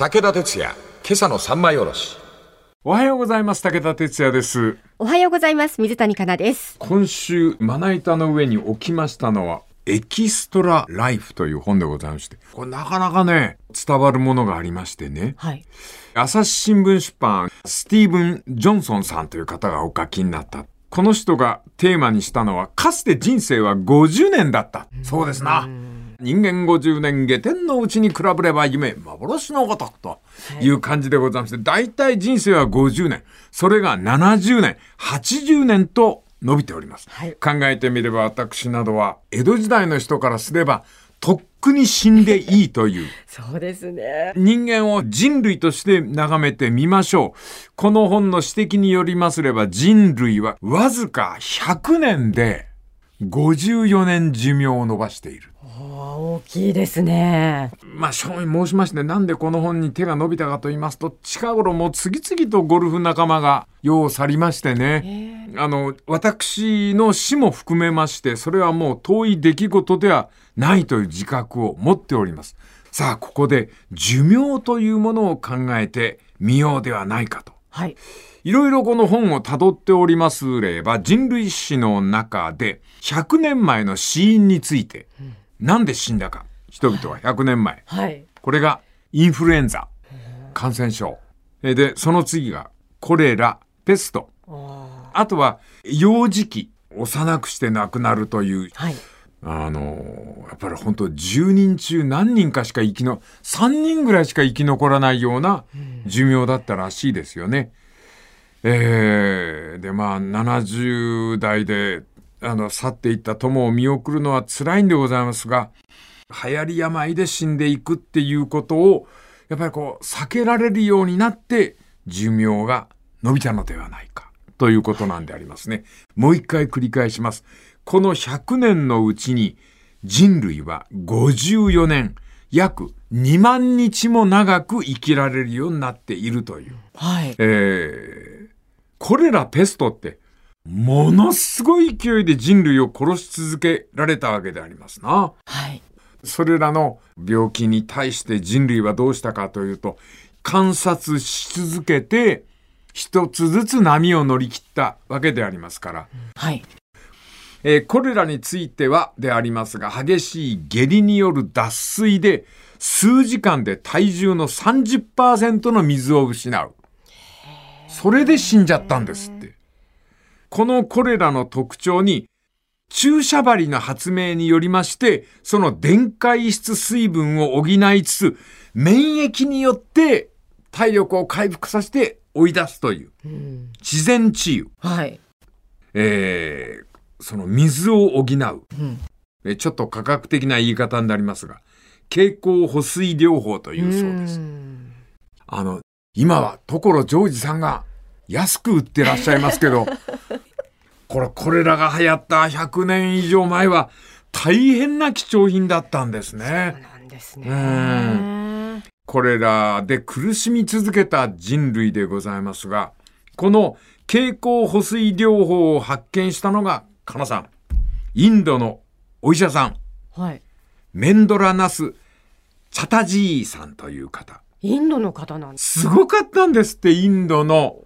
武田鉄矢、今朝の三枚おろし。おはようございます。武田哲也です。おはようございます。水谷香奈です。今週、まな板の上に置きましたのは、エキストラライフという本でございまして、これなかなかね、伝わるものがありましてね。はい。朝日新聞出版、スティーブン・ジョンソンさんという方がお書きになった。この人がテーマにしたのは、かつて人生は50年だった。そうですな。人間50年下天のうちに比べれば夢、幻のごとくという感じでございまして、大体人生は50年、それが70年、80年と伸びております。はい考えてみれば私などは、江戸時代の人からすれば、とっくに死んでいいという、そうですね。人間を人類として眺めてみましょう。この本の指摘によりますれば人類はわずか100年で54年寿命を伸ばしている。大きいですね。まあ、正味申しまして、なんでこの本に手が伸びたかと言いますと、近頃もう次々とゴルフ仲間が世を去りましてね。あの、私の死も含めまして、それはもう遠い出来事ではないという自覚を持っております。さあ、ここで寿命というものを考えてみようではないかと。はい。いろいろこの本を辿っておりますれば、人類史の中で100年前の死因について、なんで死んだか、人々は100年前。はい。これがインフルエンザ、感染症。えで、その次がコレラ、ペスト。あとは幼児期、幼くして亡くなるという、はい。あのやっぱり本当10人中何人かしか生きの、3人ぐらいしか生き残らないような寿命だったらしいですよね。えー、で、まあ、70代で、あの、去っていった友を見送るのは辛いんでございますが、流行り病で死んでいくっていうことを、やっぱりこう、避けられるようになって、寿命が伸びたのではないか、ということなんでありますね。もう一回繰り返します。この100年のうちに、人類は54年、約2万日も長く生きられるようになっているという。はい。えー、コレラ、ペストって、ものすごい勢いで人類を殺し続けられたわけでありますな。はい。それらの病気に対して人類はどうしたかというと、観察し続けて、一つずつ波を乗り切ったわけでありますから。はい。えーコレラについてはでありますが、激しい下痢による脱水で、数時間で体重の30%の水を失う。それで死んじゃったんですって。このコレラの特徴に、注射針の発明によりまして、その電解質水分を補いつつ、免疫によって体力を回復させて追い出すという、自然治癒。はい。えーその水を補う、えちょっと科学的な言い方になりますが、経口補水療法というそうです。あの、今は所ジョージさんが安く売ってらっしゃいますけど、これ、これらが流行った100年以上前は大変な貴重品だったんですね。なんですうね。これらで苦しみ続けた人類でございますが、この経口補水療法を発見したのが、かなさん、インドのお医者さん、はい。メンドラナス・チャタジーさんという方。インドの方なんです。すごかったんですって、インドの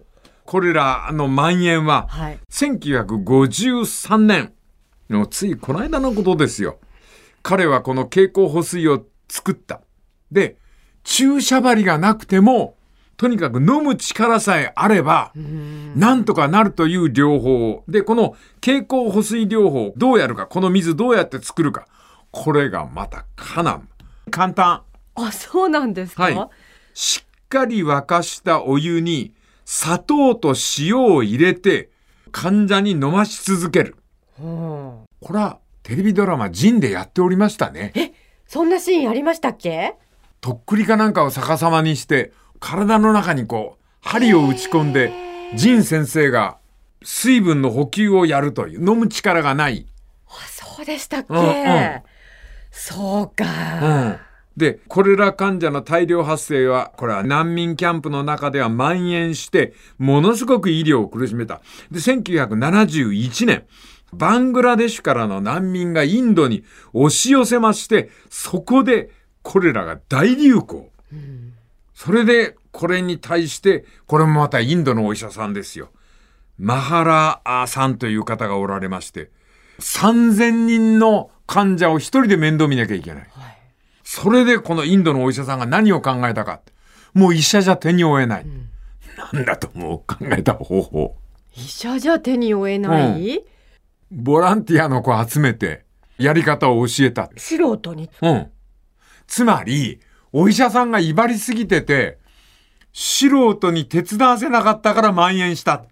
これらの蔓延は。はい。1953年のついこの間のことですよ。彼はこの経口補水を作った。で、注射針がなくても、とにかく飲む力さえあれば、なんとかなるという療法。で、この経口補水療法、どうやるか、この水どうやって作るか。これがまたかな。簡単。あ、そうなんですか？はい。しっかり沸かしたお湯に砂糖と塩を入れて患者に飲まし続ける。うんこれはテレビドラマジンでやっておりましたね。そんなシーンありましたっけ？とっくりかなんかを逆さまにして体の中にこう針を打ち込んでジン先生が水分の補給をやるという飲む力がない。あ、そうでしたっけ？うんうんそうか。うんで、コレラ患者の大量発生は、これは難民キャンプの中では蔓延して、ものすごく医療を苦しめた。で、1971年、バングラデシュからの難民がインドに押し寄せまして、そこでコレラが大流行。それで、これに対して、これもまたインドのお医者さんですよ。マハラーさんという方がおられまして、3000人の患者を一人で面倒見なきゃいけない。はい。それでこのインドのお医者さんが何を考えたか。もう医者じゃ手に負えない。なんだと思う考えた方法。医者じゃ手に負えない、ボランティアの子集めて、やり方を教えた。素人に。うん。つまり、お医者さんが威張りすぎてて、素人に手伝わせなかったから蔓延した。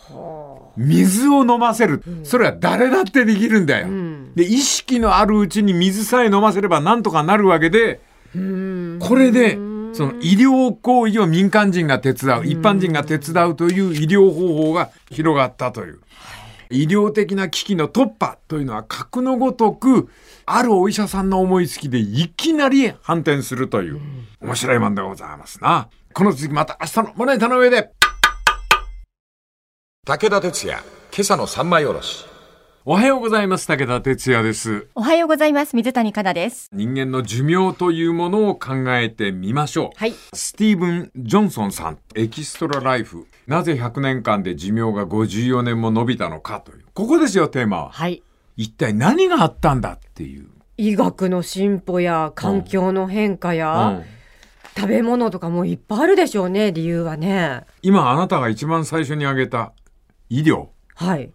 水を飲ませる。それは誰だってできるんだよ。んで、意識のあるうちに水さえ飲ませればなんとかなるわけで、うん。これで、その医療行為を民間人が手伝う、一般人が手伝うという医療方法が広がったという。医療的な危機の突破というのは格のごとく、あるお医者さんの思いつきでいきなり反転するという、面白いもんでございますな。この続きまた明日の胸板の上で。武田鉄矢、今朝の三枚おろし。おはようございます。武田哲也です。おはようございます。水谷香奈です。人間の寿命というものを考えてみましょう。はい。スティーブン・ジョンソンさん、エキストラライフ。なぜ100年間で寿命が54年も伸びたのかという。ここですよ、テーマは。はい。一体何があったんだっていう。医学の進歩や環境の変化や、うん食べ物とかもいっぱいあるでしょうね、理由はね。今あなたが一番最初に挙げた医療。はい。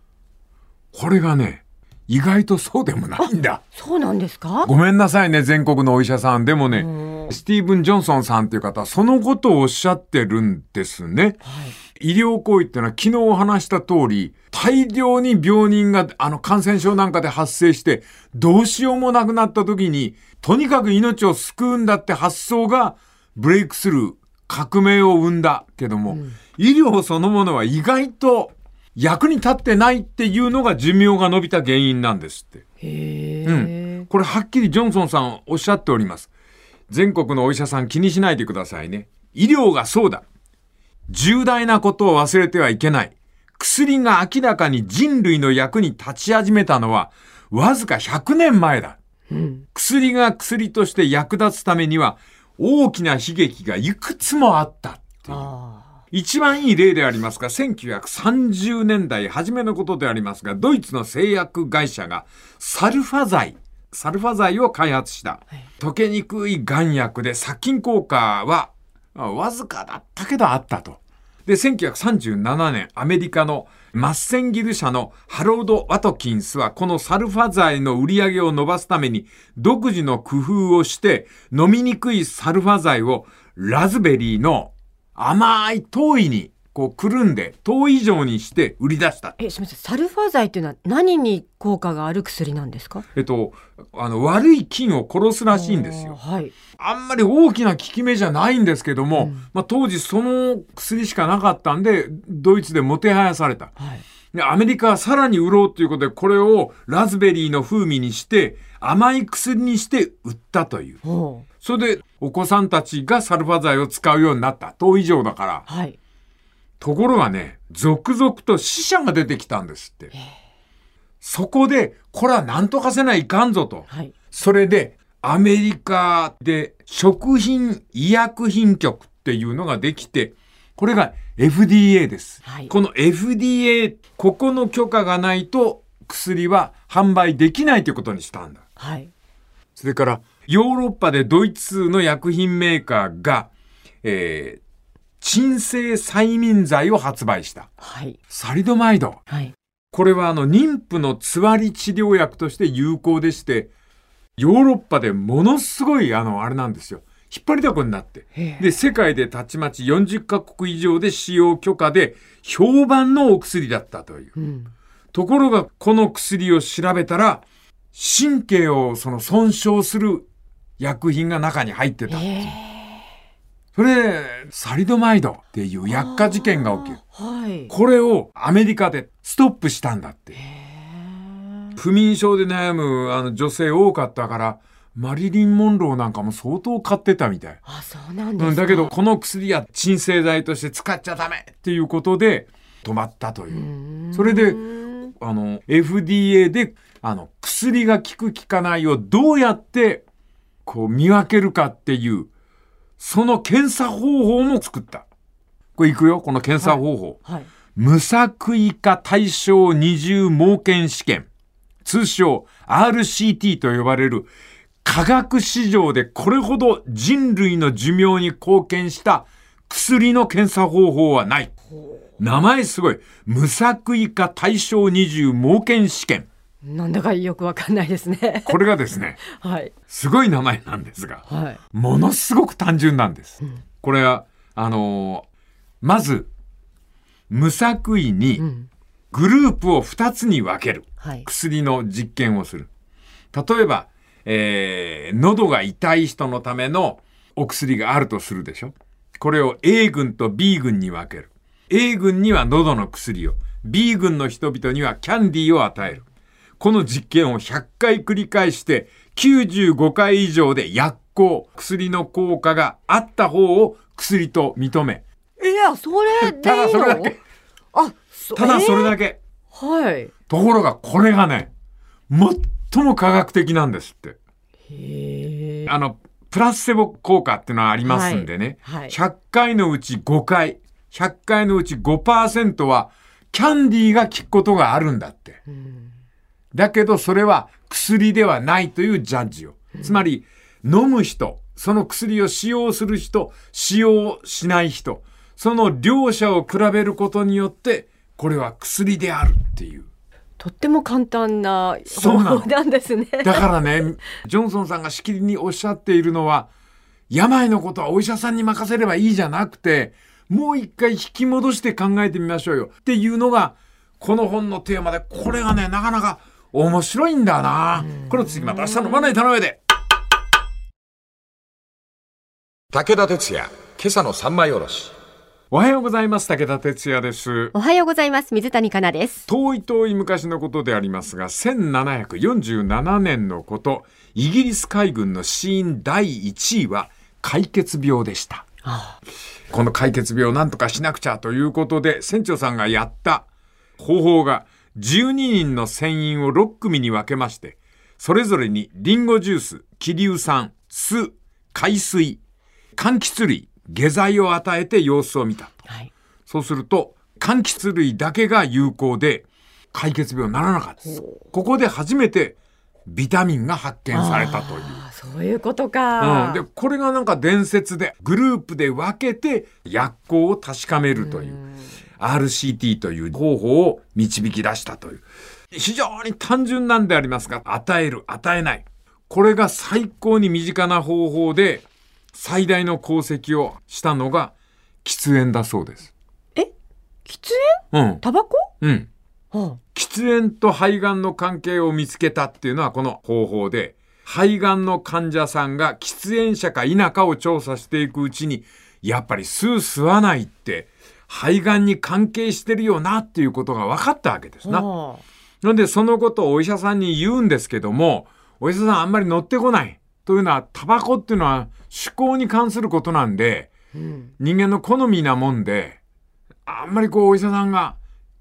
これがね、意外とそうでもないんだ。そうなんですか？ごめんなさいね、全国のお医者さん。でもね、うんスティーブン・ジョンソンさんっていう方はそのことをおっしゃってるんですね。はい。医療行為っていうのは昨日お話した通り、大量に病人があの感染症なんかで発生して、どうしようもなくなった時に、とにかく命を救うんだって発想がブレイクスルー、革命を生んだけども、医療そのものは意外と役に立ってないっていうのが寿命が伸びた原因なんですって。へうえ。これはっきりジョンソンさんおっしゃっております。全国のお医者さん気にしないでくださいね。医療がそうだ。重大なことを忘れてはいけない。薬が明らかに人類の役に立ち始めたのはわずか100年前だ。うん。薬が薬として役立つためには大きな悲劇がいくつもあったっていう。あ一番いい例でありますが、1930年代初めのことでありますが、ドイツの製薬会社がサルファ剤、サルファ剤を開発した。溶けにくい眼薬で殺菌効果はあわずかだったけどあったと。で、1937年、アメリカのマッセンギル社のハロード・ワトキンスは、このサルファ剤の売り上げを伸ばすために、独自の工夫をして、飲みにくいサルファ剤をラズベリーの甘い糖衣にこうくるんで、糖以上にして売り出した。え、すみません。サルファ剤っていうのは何に効果がある薬なんですか？えっと、あの、悪い菌を殺すらしいんですよ。はい。あんまり大きな効き目じゃないんですけども、まあ当時その薬しかなかったんで、ドイツでもてはやされた。はい。でアメリカはさらに売ろうということで、これをラズベリーの風味にして、甘い薬にして売ったという。ほう。それで、お子さんたちがサルファ剤を使うようになった。糖以上だから。はい。ところがね、続々と死者が出てきたんですって。そこで、これは何とかせないかんぞと。はい。それで、アメリカで食品医薬品局っていうのができて、これが FDA です。はいこの FDA、ここの許可がないと薬は販売できないということにしたんだ。はい。それから、ヨーロッパでドイツの薬品メーカーが、えー、鎮静催眠剤を発売した。はい。サリドマイド。はい。これはあの妊婦のつわり治療薬として有効でして、ヨーロッパでものすごいあの、あれなんですよ。引っ張りだこになって。で、世界でたちまち40カ国以上で使用許可で評判のお薬だったという。うん。ところが、この薬を調べたら、神経をその損傷する薬品が中に入ってた。えそれで、サリドマイドっていう薬価事件が起きる。はい。これをアメリカでストップしたんだって。不眠症で悩むあの女性多かったから、マリリン・モンローなんかも相当買ってたみたい。あ、そうなんですだけど、この薬は鎮静剤として使っちゃダメっていうことで止まったという。それで、あの、FDA で、あの、薬が効く効かないをどうやって、こう見分けるかっていう、その検査方法も作った。これいくよ、この検査方法。はい。無作為化対象二重盲検試験。通称 RCT と呼ばれる科学史上でこれほど人類の寿命に貢献した薬の検査方法はない。名前すごい。無作為化対象二重盲検試験。なんだかよくわかんないですね。これがですね、はい。すごい名前なんですが、はい。ものすごく単純なんです。これは、あのーまず、無作為にんグループを2つに分ける。はい。薬の実験をする。例えば、えー、喉が痛い人のためのお薬があるとするでしょこれを A 群と B 群に分ける。A 群には喉の薬を、B 群の人々にはキャンディーを与える。この実験を100回繰り返して、95回以上で薬効、薬の効果があった方を薬と認め。いや、それでいいの？ただそれだけ。あ、そただそれけ。だけ。はい。ところがこれがね、最も科学的なんですって。へえ。あの、プラセボ効果っていうのはありますんでね。はいはい100回のうち5回、100回のうち5%はキャンディーが効くことがあるんだって。だけどそれは薬ではないというジャッジを。つまり、飲む人、その薬を使用する人、使用しない人、その両者を比べることによって、これは薬であるっていう。とっても簡単なそうなの方法なんですね。だからね、ジョンソンさんがしきりにおっしゃっているのは、病のことはお医者さんに任せればいいじゃなくて、もう一回引き戻して考えてみましょうよっていうのが、この本のテーマで、これがね、なかなか面白いんだな。これ次また明日のマネー頼めで。武田鉄矢、今朝の三枚おろし。おはようございます。武田哲也です。おはようございます。水谷香奈です。遠い遠い昔のことでありますが、1747年のこと、イギリス海軍の死因第1位は解決病でした。この解決病を何とかしなくちゃということで、船長さんがやった方法が、12人の船員を6組に分けまして、それぞれにリンゴジュース、気硫酸、酢、海水、柑橘類、下剤を与えて様子を見た。はい。そうすると、柑橘類だけが有効で、解決病にならなかったです。ここで初めて、ビタミンが発見されたという。あ、そういうことか。うん、でこれがなんか伝説でグループで分けて薬効を確かめるという RCT という方法を導き出したという。非常に単純なんでありますが与える与えない。これが最高に身近な方法で最大の功績をしたのが喫煙だそうです。え？喫うん、煙タバコ？うん。は喫煙と肺がんの関係を見つけたっていうのはこの方法で、肺がんの患者さんが喫煙者か否かを調査していくうちに、やっぱり吸う吸わないって、肺がんに関係してるよなっていうことが分かったわけですあ。な。はなんでそのことをお医者さんに言うんですけども、お医者さんあんまり乗ってこない。というのは、タバコっていうのは趣向に関することなんで、あうん。人間の好みなもんで、あんまりこうお医者さんが、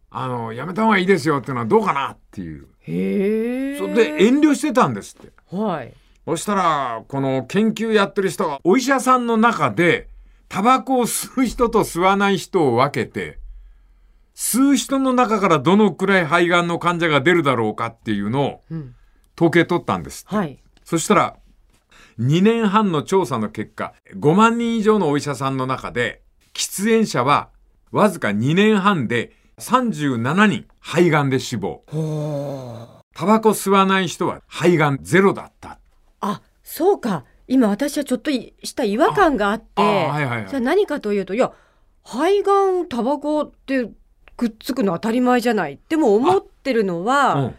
あの、やめた方がいいですよっていうのはどうかなっていう。へえ。それで遠慮してたんですって。はい。そしたら、この研究やってる人が、お医者さんの中で、タバコを吸う人と吸わない人を分けて、吸う人の中からどのくらい肺がんの患者が出るだろうかっていうのをうん。統計取ったんですって。はい。そしたら、2年半の調査の結果、5万人以上のお医者さんの中で、喫煙者はわずか2年半で37人肺がんで死亡。タバコ吸わない人は肺がんゼロだった。あ、そうか。今私はちょっといした違和感があって、ああはいはいはい。それは何かというと、いや、肺がん、タバコってくっつくの当たり前じゃない。でも思ってるのは、うん。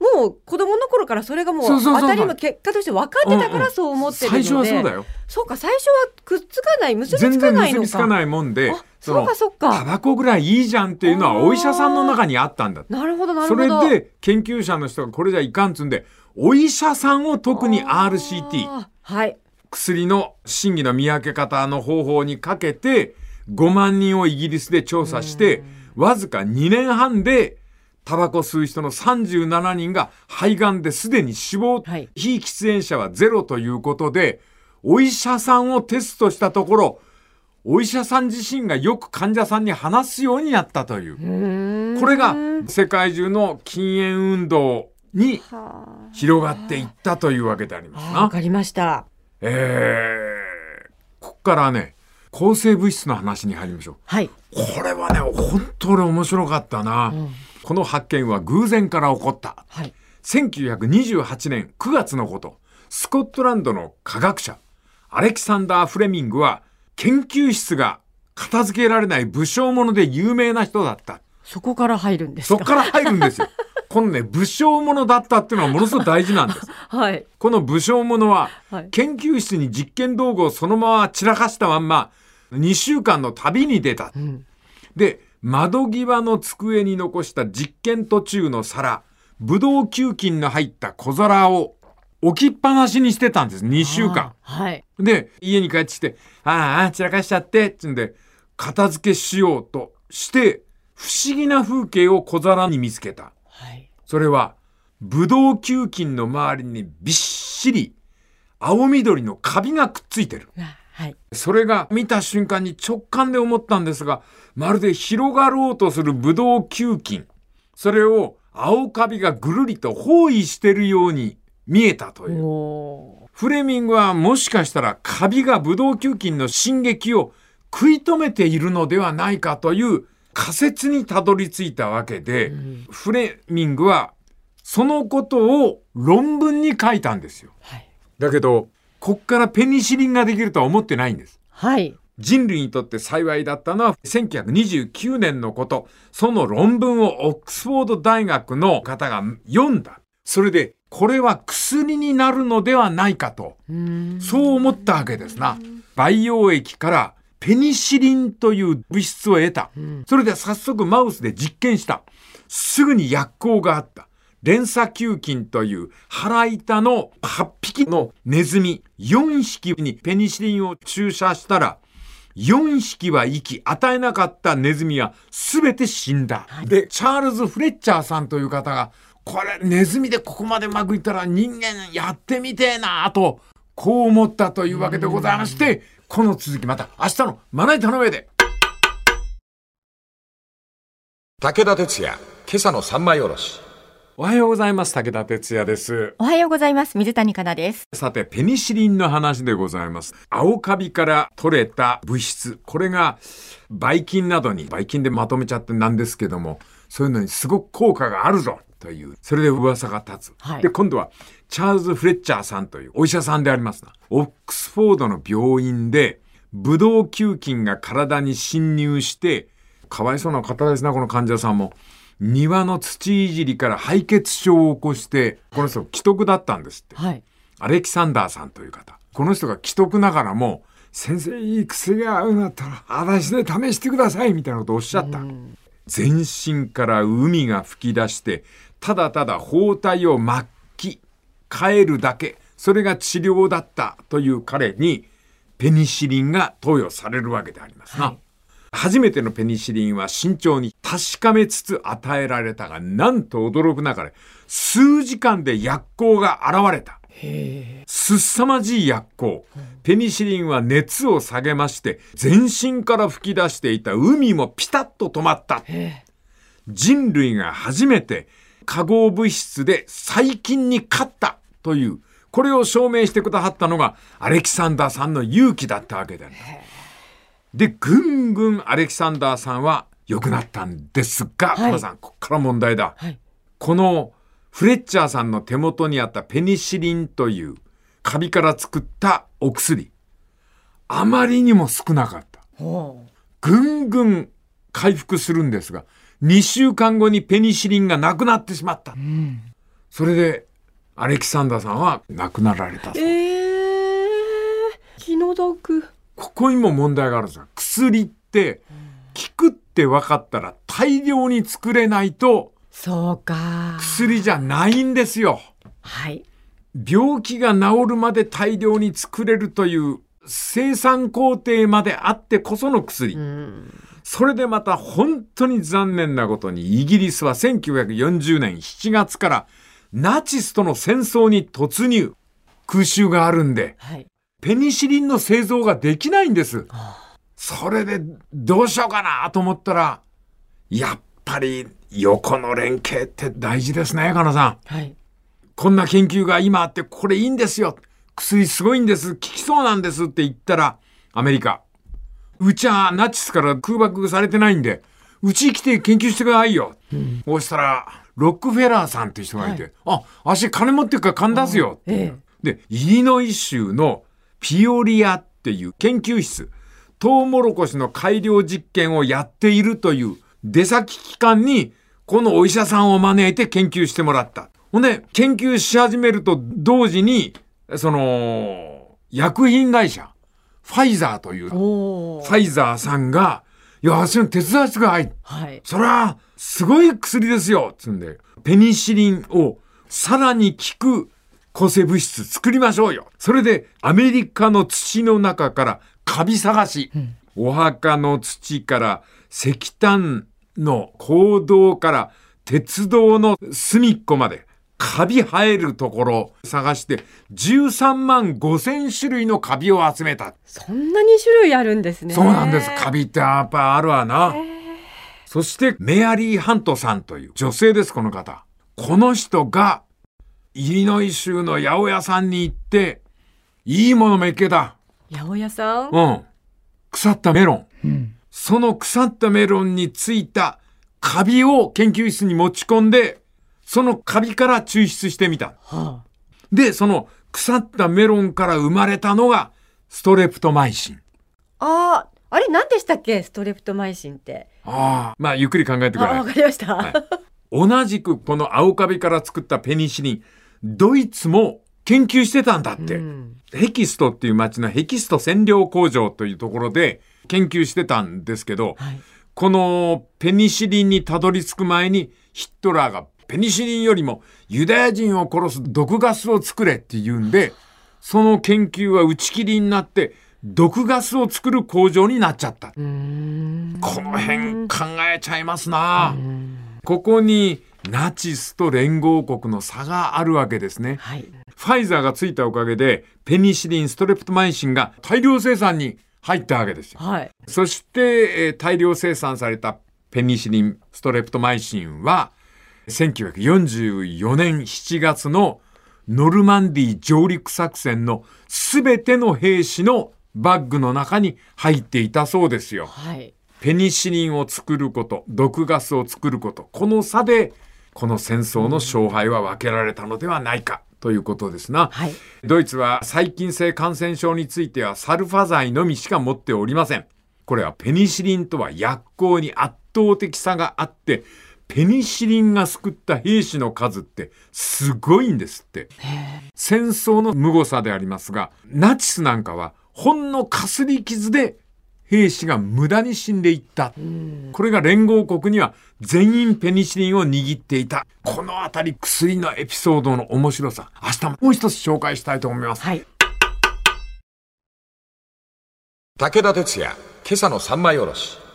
もう子供の頃からそれがもうそうそうそう。当たり前結果として分かってたからそう思ってるので、最初はそうだよ。そうか最初はくっつかない結び全つか然ないのか。結びつかないもんであ、そうかそうか。タバコぐらいいいじゃんっていうのはお医者さんの中にあったんだ。なるほどなるそほど。れで研究者の人がこれじゃいかんっつんで、お医者さんを特に RCT、はい。薬の真偽の見分け方の方法にかけて5万人をイギリスで調査してわずか2年半でタバコ吸う人の37人が肺がんですでに死亡、はい。非喫煙者はゼロということでお医者さんをテストしたところ、お医者さん自身がよく患者さんに話すようになったという。これが世界中の禁煙運動に広がっていったというわけでありますな。わかりました。えー、ここからね、抗生物質の話に入りましょう。はい。これはね、本当に面白かったな。この発見は偶然から起こった。はい。1928年9月のこと、スコットランドの科学者、アレキサンダー・フレミングは、研究室が片付けられない武将者で有名な人だった。そこから入るんですか？そっから入るんですよ。このね、武将者だったっていうのはものすごく大事なんです。はい。この武将者ははい、研究室に実験道具をそのまま散らかしたまんま、2週間の旅に出た。んで、窓際の机に残した実験途中の皿、ブドウ球菌の入った小皿を置きっぱなしにしてたんです。2週間。はい。で、家に帰ってきて、ああ、散らかしちゃって、つんで、片付けしようとして、不思議な風景を小皿に見つけた。はい。それは、ブドウ球菌の周りにびっしり、青緑のカビがくっついてる。あはい。それが見た瞬間に直感で思ったんですが、まるで広がろうとするブドウ球菌。それを青カビがぐるりと包囲してるように見えたという。おフレミングはもしかしたらカビがブドウ球菌の進撃を食い止めているのではないかという仮説にたどり着いたわけで、フレミングはそのことを論文に書いたんですよ。はい。だけど、こっからペニシリンができるとは思ってないんです。はい。人類にとって幸いだったのは1929年のこと。その論文をオックスフォード大学の方が読んだ。それで、これは薬になるのではないかと、そう思ったわけですな。培養液からペニシリンという物質を得た。それで早速マウスで実験した。すぐに薬効があった。連鎖球菌という腹板の8匹のネズミ4匹にペニシリンを注射したら、4匹は生き、与えなかったネズミは全て死んだ。で、チャールズ・フレッチャーさんという方が、これネズミでここまでうまくいったら人間やってみてえなぁと、こう思ったというわけでございまして、この続きまた明日のまな板の上で。武田鉄矢、今朝の三枚おろし。おはようございます。武田哲也です。おはようございます。水谷香奈です。さて、ペニシリンの話でございます。青カビから取れた物質。これが、ばい菌などに、ばい菌でまとめちゃってなんですけども、そういうのにすごく効果があるぞという、それで噂が立つ。はいで、今度は、チャールズ・フレッチャーさんというお医者さんでありますな。オックスフォードの病院で、ブドウ球菌が体に侵入して、かわいそうな方ですな、この患者さんも。庭の土いじりから敗血症を起こして、この人、既得だったんですって。はい。アレキサンダーさんという方。この人が既得ながらも、先生いい薬が合うんだったら、私で試してくださいみたいなことをおっしゃった。全身から海が吹き出して、ただただ包帯を巻き、変えるだけ。それが治療だったという彼に、ペニシリンが投与されるわけでありますな。初めてのペニシリンは慎重に確かめつつ与えられたが、なんと驚くなかれ、数時間で薬効が現れた。すさまじい薬効。ペニシリンは熱を下げまして、全身から吹き出していた海もピタッと止まった。人類が初めて化合物質で細菌に勝ったという、これを証明してくださったのがアレキサンダーさんの勇気だったわけであります。で、ぐんぐんアレキサンダーさんは良くなったんですが、はい皆さん、こっから問題だ。はい。このフレッチャーさんの手元にあったペニシリンというカビから作ったお薬。あまりにも少なかった。ぐんぐん回復するんですが、2週間後にペニシリンがなくなってしまった。それで、アレキサンダーさんは亡くなられたそう。えー、気の毒。ここにも問題があるんですよ。薬って、効くって分かったら大量に作れないとそうか。薬じゃないんですよ。はい。病気が治るまで大量に作れるという生産工程まであってこその薬。うん。それでまた本当に残念なことにイギリスは1940年7月からナチスとの戦争に突入。空襲があるんで、はい。ペニシリンの製造ができないんです。それでどうしようかなと思ったら、やっぱり横の連携って大事ですね、かなさん。はい。こんな研究が今あって、これいいんですよ。薬すごいんです。効きそうなんですって言ったら、アメリカ。うちはナチスから空爆されてないんで、うち来て研究してくださいよ。そうしたら、ロックフェラーさんって人がいて、あ、足金持ってるから金出すよっていうので、イリノイ州のピオリアっていう研究室、トウモロコシの改良実験をやっているという出先機関に、このお医者さんを招いて研究してもらった。ほんで、研究し始めると同時に、その、薬品会社、ファイザーという、フ。ァイザーさんが、いや、私の手伝いしてください。はい。それは、すごい薬ですよつんで、ペニシリンをさらに効く抗生物質作りましょうよ。それで、アメリカの土の中からカビ探し、お墓の土から石炭の坑道から鉄道の隅っこまで、カビ生えるところを探して、13万5千種類のカビを集めた。そんなに種類あるんですね。そうなんです。カビってやっぱあるわな。そして、メアリー・ハントさんという女性です、この方。この人が、イリノイ州の八百屋さんに行って、いいものめっけだ。八百屋さん？うん。腐ったメロン。その腐ったメロンについたカビを研究室に持ち込んで、そのカビから抽出してみた。はで、その腐ったメロンから生まれたのが、ストレプトマイシン。あ。あーあれ何でしたっけ？ストレプトマイシンって。ああ。まあ、ゆっくり考えてくあ、ださいわか。りました。はい同じくこの青カビから作ったペニシリン、ドイツも研究してたんだって。うんヘキストっていう町のヘキスト染料工場というところで研究してたんですけど、はい。このペニシリンにたどり着く前にヒットラーがペニシリンよりもユダヤ人を殺す毒ガスを作れって言うんで、その研究は打ち切りになって毒ガスを作る工場になっちゃった。この辺考えちゃいますな。ここにナチスと連合国の差があるわけですね。はい。ファイザーがついたおかげで、ペニシリン、ストレプトマイシンが大量生産に入ったわけですよ。はい。そして、えー大量生産されたペニシリン、ストレプトマイシンは、1944年7月のノルマンディー上陸作戦のすべての兵士のバッグの中に入っていたそうですよ。はい。ペニシリンを作ること、毒ガスを作ること、この差で、この戦争の勝敗は分けられたのではないかということですな。はい。ドイツは細菌性感染症についてはサルファ剤のみしか持っておりません。これはペニシリンとは薬効に圧倒的差があって、ペニシリンが救った兵士の数ってすごいんですって。戦争の無誤さでありますが、ナチスなんかはほんのかすり傷で兵士が無駄に死んでいった。これが連合国には全員ペニシリンを握っていた。このあたり薬のエピソードの面白さ。明日もう一つ紹介したいと思います。はい。武田鉄矢、今朝の三枚おろし。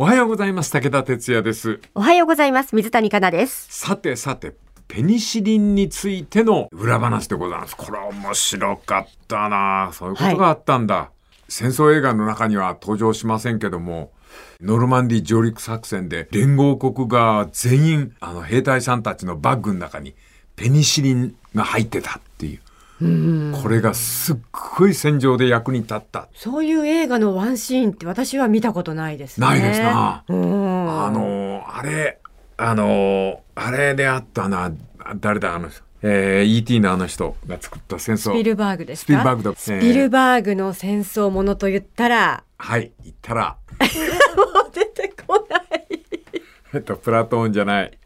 おはようございます。武田哲也です。おはようございます。水谷香奈です。さてさて、ペニシリンについての裏話でございます。これは面白かったなそういうことがあったんだ。戦争映画の中には登場しませんけども、ノルマンディー上陸作戦で連合国が全員、あの兵隊さんたちのバッグの中にペニシリンが入ってたっていう。これがすっごい戦場で役に立った。そういう映画のワンシーンって私は見たことないですね。ないですな。うん。あのーあれ、あのーあれであったな、誰だ、あの人。えー、E.T. のあの人が作った戦争。スピルバーグですか？スピルバーグだスピルバーグの戦争ものと言ったら、はい、言ったら、もう出てこない。えっと、プラトーンじゃない。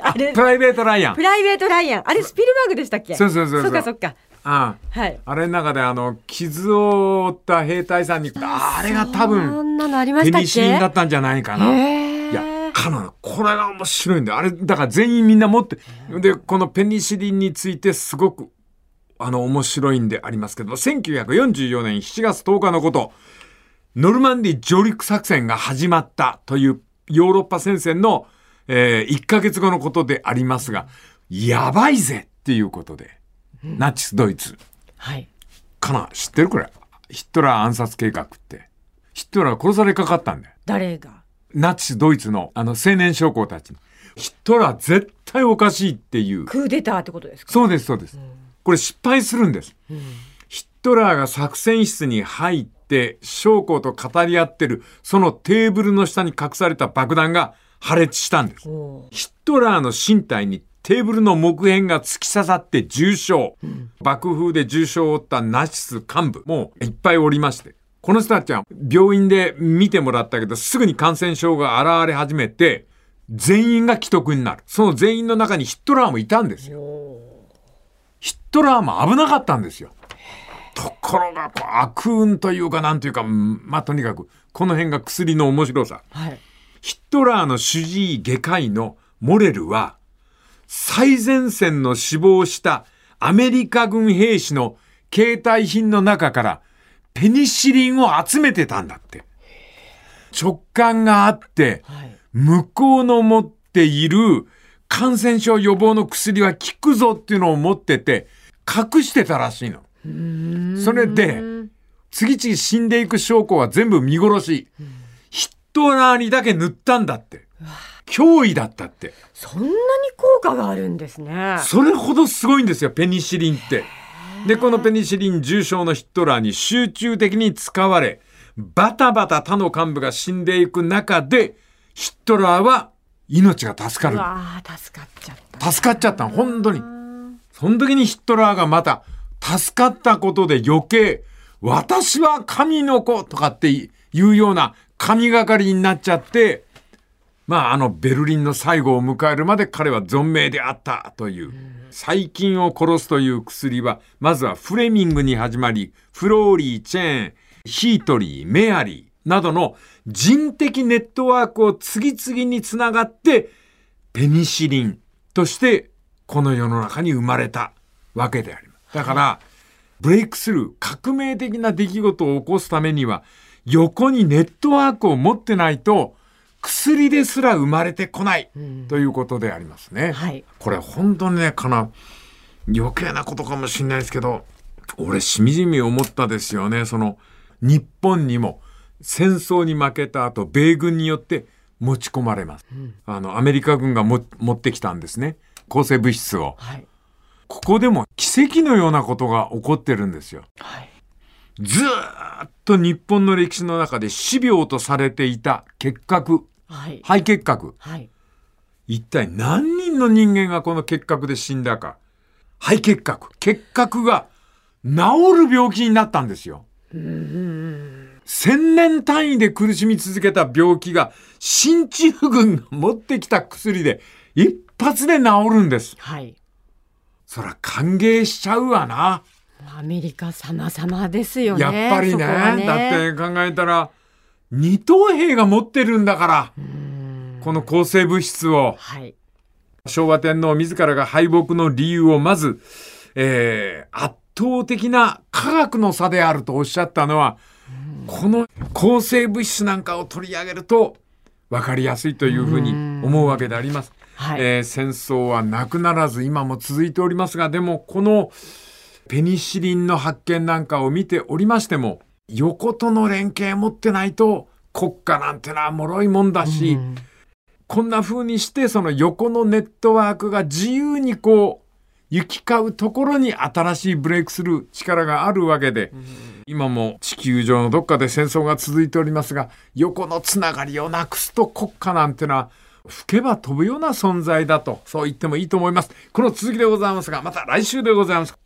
あれプ、ライベート・ライアンプ。ライベート・ライアン。あれ、スピルバーグでしたっけ？そうそうそうそうそっかそっか。あはい。ああれの中で、あの、傷を負った兵隊さんに、あれが多そ分、んなのありまペしたっけ？ニシリンだったんじゃないかな。いや、カナダ、これが面白いんだよ。あれ、だから全員みんな持って、で、このペニシリンについてすごく、あの、面白いんでありますけど、1944年7月10日のこと、ノルマンディ上陸作戦が始まったというヨーロッパ戦線の、えー1ヶ月後のことでありますが、やばいぜっていうことで、ナチスドイツ、はい。かな？知ってる？これ。ヒトラー暗殺計画って。ヒトラー殺されかかったんだよ。誰が？ナチスドイツのあの青年将校たちに。ヒトラー絶対おかしいっていう。クーデターってことですか？そうです、そうです。これ失敗するんです。ヒトラーが作戦室に入って、将校と語り合ってる、そのテーブルの下に隠された爆弾が破裂したんです。ヒトラーの身体にテーブルの木片が突き刺さって重傷。爆風で重傷を負ったナチス幹部もいっぱいおりまして。この人たちは病院で見てもらったけど、すぐに感染症が現れ始めて、全員が既得になる。その全員の中にヒトラーもいたんですよ。ヒトラーも危なかったんですよ。ところが、こう悪運というか、なんというか、うんまあ、とにかく、この辺が薬の面白さ。はいヒトラーの主治医外科医のモレルは、最前線の死亡したアメリカ軍兵士の携帯品の中からペニシリンを集めてたんだって。直感があって、はい向こうの持っている感染症予防の薬は効くぞっていうのを持ってて、隠してたらしいの。それで、次々死んでいく証拠は全部見殺し。ヒトラーにだけ塗ったんだって。脅威だったって。そんなに効果があるんですねそれほどすごいんですよ、ペニシリンって。で、このペニシリン重症のヒトラーに集中的に使われ、バタバタ他の幹部が死んでいく中で、ヒトラーは命が助かる。うわー助かっちゃった助かっちゃったの、本当に。その時にヒトラーがまた、助かったことで余計、私は神の子とかっていうような神がかりになっちゃって、まあ、あの、ベルリンの最後を迎えるまで彼は存命であったという。細菌を殺すという薬は、まずはフレミングに始まり、フローリー、チェーン、ヒートリー、メアリーなどの人的ネットワークを次々につながって、ペニシリンとしてこの世の中に生まれたわけであります。だから、ブレイクスルー、革命的な出来事を起こすためには、横にネットワークを持ってないと、薬ですら生まれてこないということでありますね。はいこれ本当にね、かな、余計なことかもしれないですけど、俺しみじみ思ったですよね。その、日本にも戦争に負けた後、米軍によって持ち込まれます。あの、アメリカ軍がも持ってきたんですね。抗生物質を。はいここでも奇跡のようなことが起こってるんですよ。はいずーっと日本の歴史の中で死病とされていた結核、はい肺結核。はい一体何人の人間がこの結核で死んだか。肺結核。結核が治る病気になったんですよ。千年単位で苦しみ続けた病気が、進駐軍が持ってきた薬で一発で治るんです。はいそら歓迎しちゃうわな。アメリカ様々ですよねやっぱりねねだって考えたら、二等兵が持ってるんだから、この抗生物質を。はい。昭和天皇自らが敗北の理由をまず、えー圧倒的な科学の差であるとおっしゃったのは、この抗生物質なんかを取り上げると分かりやすいというふうに思うわけであります。はい。えー戦争はなくならず今も続いておりますが、でもこのペニシリンの発見なんかを見ておりましても、横との連携持ってないと国家なんてのは脆いもんだし、こんな風にしてその横のネットワークが自由にこう行き交うところに新しいブレイクスルー力があるわけで、今も地球上のどっかで戦争が続いておりますが、横のつながりをなくすと国家なんてのは吹けば飛ぶような存在だと、そう言ってもいいと思います。この続きでございますが、また来週でございます。